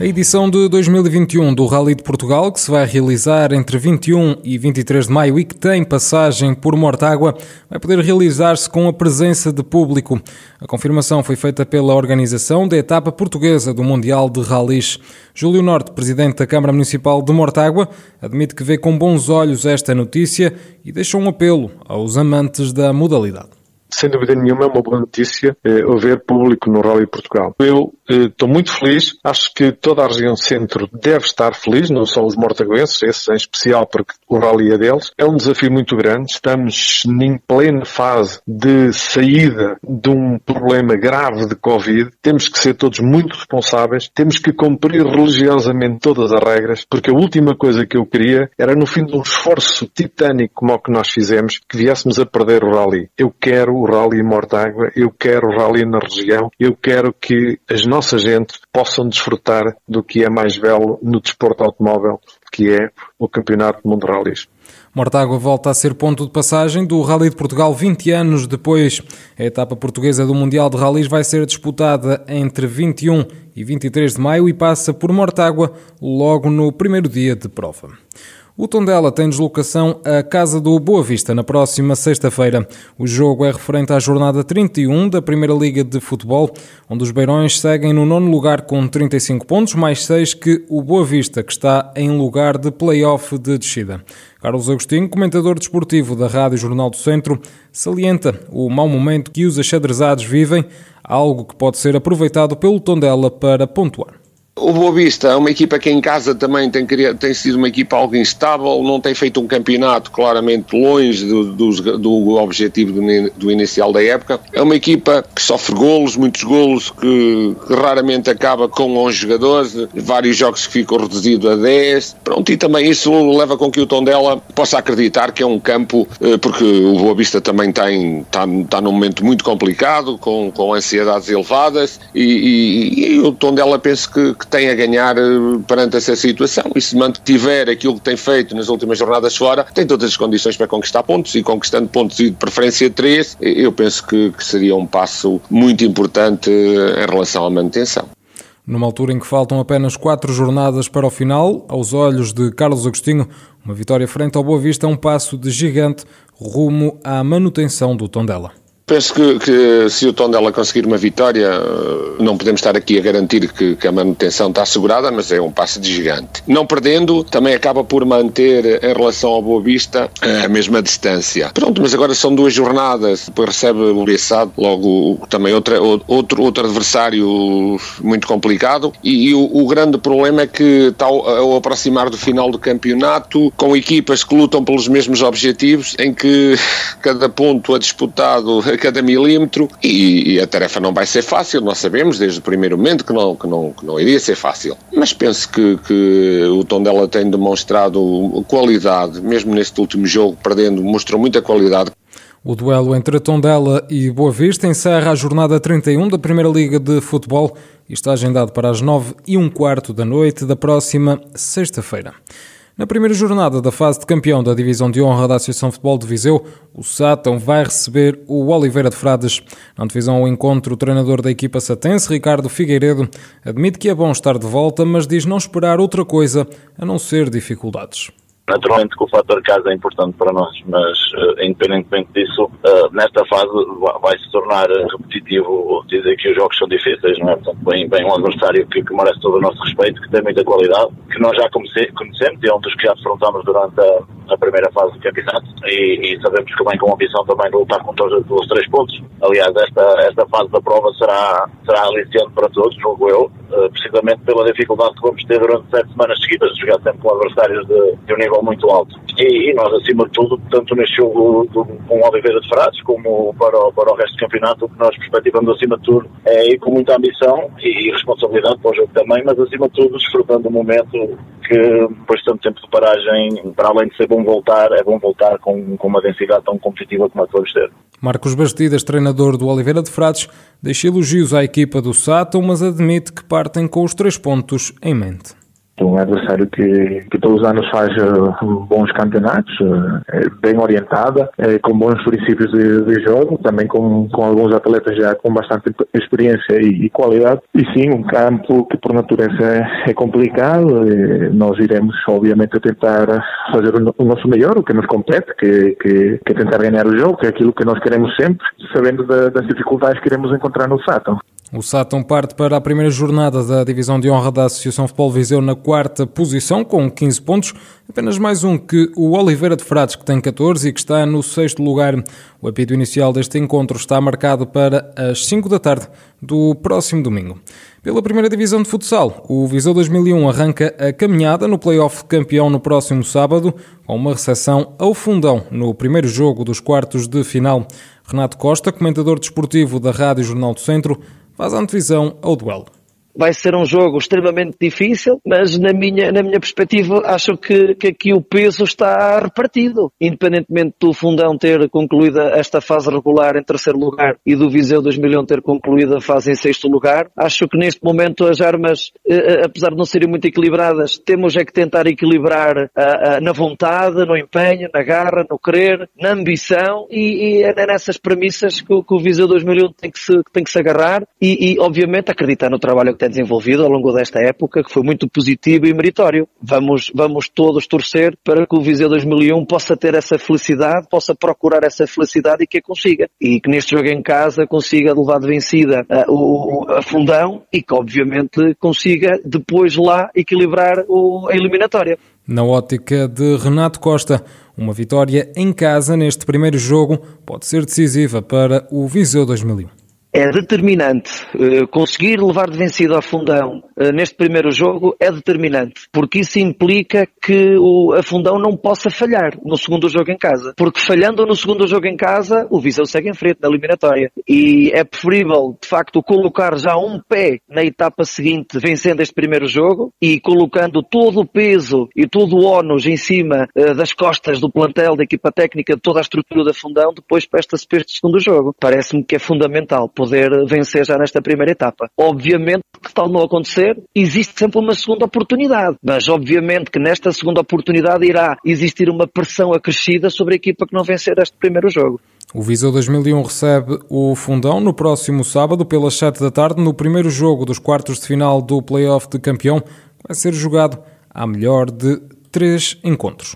A edição de 2021 do Rally de Portugal, que se vai realizar entre 21 e 23 de maio e que tem passagem por Mortágua, vai poder realizar-se com a presença de público. A confirmação foi feita pela organização da etapa portuguesa do Mundial de Rallys. Júlio Norte, presidente da Câmara Municipal de Mortágua, admite que vê com bons olhos esta notícia e deixa um apelo aos amantes da modalidade sem dúvida nenhuma é uma boa notícia eh, haver público no Rally Portugal. Eu eh, estou muito feliz, acho que toda a região centro deve estar feliz, não só os mortaguenses, esses em especial porque o Rally é deles. É um desafio muito grande, estamos em plena fase de saída de um problema grave de Covid, temos que ser todos muito responsáveis, temos que cumprir religiosamente todas as regras, porque a última coisa que eu queria era no fim de um esforço titânico como o que nós fizemos, que viéssemos a perder o Rally. Eu quero o Rally Mortágua, eu quero o Rally na região, eu quero que as nossa gente possam desfrutar do que é mais belo no desporto automóvel, que é o Campeonato do Mundo de Rallys. Mortágua volta a ser ponto de passagem do Rally de Portugal 20 anos depois. A etapa portuguesa do Mundial de Rallys vai ser disputada entre 21 e 23 de maio e passa por Mortágua logo no primeiro dia de prova. O Tondela tem deslocação à Casa do Boa Vista na próxima sexta-feira. O jogo é referente à jornada 31 da Primeira Liga de Futebol, onde os Beirões seguem no nono lugar com 35 pontos, mais 6 que o Boa Vista, que está em lugar de play-off de descida. Carlos Agostinho, comentador desportivo da Rádio Jornal do Centro, salienta o mau momento que os achadrezados vivem, algo que pode ser aproveitado pelo Tondela para pontuar. O Boa Vista é uma equipa que em casa também tem, tem sido uma equipa algo instável, não tem feito um campeonato claramente longe do, do, do objetivo do, do, inicial da época. É uma equipa que sofre golos, muitos golos, que, que, raramente acaba com 11 jogadores, vários jogos que ficam reduzidos a 10. Pronto, e também isso leva com que o Tondela possa acreditar que é um campo, eh, porque o Boa Vista também tem, está, está num momento muito complicado, com, com ansiedades elevadas, e, e, e o Tondela penso que, que tem a ganhar eh, perante essa situação. E se mantiver aquilo que tem feito nas últimas jornadas fora, tem todas as condições para conquistar pontos e conquistando pontos e de preferência 3, eu penso que, que seria um passo muito importante eh, em relação à manutenção. Numa altura em que faltam apenas quatro jornadas para o final, aos olhos de Carlos Agostinho, uma vitória frente ao Boa Vista é um passo de gigante rumo à manutenção do Tondela. Penso que, que, se o Tondela conseguir uma vitória, eh, não podemos estar aqui a garantir que, que, a manutenção está assegurada, mas é um passo de gigante. Não perdendo, também acaba por manter em relação ao Boa Vista eh, a mesma distância. Pronto, mas agora são duas jornadas, depois recebe o Bessado, logo também outra, outro, outro adversário muito complicado e, e o, o, grande problema é que está ao, ao aproximar do final do campeonato, com equipas que lutam pelos mesmos objetivos, em que cada ponto é disputado cada milímetro e, e, a tarefa não vai ser fácil, nós sabemos desde o primeiro momento que não, que não, que não iria ser fácil. Mas penso que, que o Tondela tem demonstrado qualidade, mesmo neste último jogo, perdendo, mostrou muita qualidade. O duelo entre Tondela e Boa Vista encerra a jornada 31 da Primeira Liga de Futebol e está agendado para as 9 e um quarto da noite da próxima sexta-feira. Na primeira jornada da fase de campeão da Divisão de Honra da Associação de Futebol de Viseu, o Sátão vai receber o Oliveira de Frades. Na divisão ao encontro, o treinador da equipa satense, Ricardo Figueiredo, admite que é bom estar de volta, mas diz não esperar outra coisa a não ser dificuldades. Naturalmente que o fator casa é importante para nós, mas uh, independentemente disso, uh, nesta fase vai se tornar repetitivo dizer que os jogos são difíceis, não é? Portanto, bem, bem um adversário que, que, merece todo o nosso respeito, que tem muita qualidade, que nós já conhece, conhecemos e é um dos que já afrontamos durante a, a primeira fase do campeonato e, e, sabemos que vem com a ambição também de lutar com todos os três pontos. Aliás, esta, esta fase da prova será, será aliciante para todos, julgo eu, uh, precisamente pela dificuldade que vamos ter durante sete semanas seguidas, jogar sempre com adversários de, de um nível nível muito alto. E, e, nós, acima de tudo, tanto neste jogo do, com Oliveira de Frades, como para o, para o resto do campeonato, o que nós perspectivamos, acima de tudo, é ir com muita ambição e responsabilidade para o jogo também, mas, acima de tudo, desfrutando o momento que, depois de tanto tempo de paragem, para além de ser bom voltar, é bom voltar com, com uma densidade tão competitiva como a que vamos ter. Marcos Bastidas, treinador do Oliveira de Frades, deixa elogios à equipa do Sato, mas admite que partem com os três pontos em mente um adversário que, que todos os anos faz uh, bons campeonatos, uh, é bem orientada, é, com bons princípios de, de, jogo, também com, com alguns atletas já com bastante experiência e, e qualidade. E sim, um campo que por natureza é, é complicado. nós iremos, obviamente, tentar fazer o, o, nosso melhor, o que nos compete, que, que, que, é tentar ganhar o jogo, que é aquilo que nós queremos sempre, sabendo da, das dificuldades que iremos encontrar no Sátão. O Sátão parte para a primeira jornada da divisão de honra da Associação Futebol Viseu na quarta posição, com 15 pontos, apenas mais um que o Oliveira de Frades, que tem 14 e que está no sexto lugar. O apito inicial deste encontro está marcado para as 5 da tarde do próximo domingo. Pela primeira divisão de futsal, o Viseu 2001 arranca a caminhada no play-off campeão no próximo sábado, com uma recepção ao fundão no primeiro jogo dos quartos de final. Renato Costa, comentador desportivo da Rádio Jornal do Centro, faz antevisão ao duelo vai ser um jogo extremamente difícil, mas na minha, na minha perspectiva acho que, que aqui o peso está repartido. Independentemente do Fundão ter concluído esta fase regular em terceiro lugar e do Viseu 2001 ter concluído a fase em sexto lugar, acho que neste momento as armas, eh, eh, apesar de não serem muito equilibradas, temos é que tentar equilibrar na vontade, no empenho, na garra, no querer, na ambição e, e é nessas premissas que, que o Viseu 2001 tem que se, tem que se agarrar e, e obviamente acreditar no trabalho que tem desenvolvido ao longo desta época, que foi muito positivo e meritório. Vamos, vamos todos torcer para que o Viseu 2001 possa ter essa felicidade, possa procurar essa felicidade e que a consiga. E que neste jogo em casa consiga levar de vencida uh, o, a fundão e que obviamente consiga depois lá equilibrar o, a eliminatória. Na ótica de Renato Costa, uma vitória em casa neste primeiro jogo pode ser decisiva para o Viseu 2001 é determinante. Uh, conseguir levar de vencido ao fundão uh, neste primeiro jogo é determinante, porque isso implica que o, a fundão não possa falhar no segundo jogo em casa. Porque falhando no segundo jogo em casa, o Viseu segue em frente na eliminatória. E é preferível, de facto, colocar já um pé na etapa seguinte, vencendo este primeiro jogo e colocando todo o peso e todo o ónus em cima uh, das costas do plantel, da equipa técnica, de toda a estrutura da fundão, depois para este segundo jogo. Parece-me que é fundamental poder vencer já nesta primeira etapa. Obviamente que tal não acontecer, existe sempre uma segunda oportunidade, mas obviamente que nesta segunda oportunidade irá existir uma pressão acrescida sobre a equipa que não vencer este primeiro jogo. O Viseu 2001 recebe o Fundão no próximo sábado pelas 7 da tarde no primeiro jogo dos quartos de final do Playoff de Campeão, vai ser jogado à melhor de três encontros.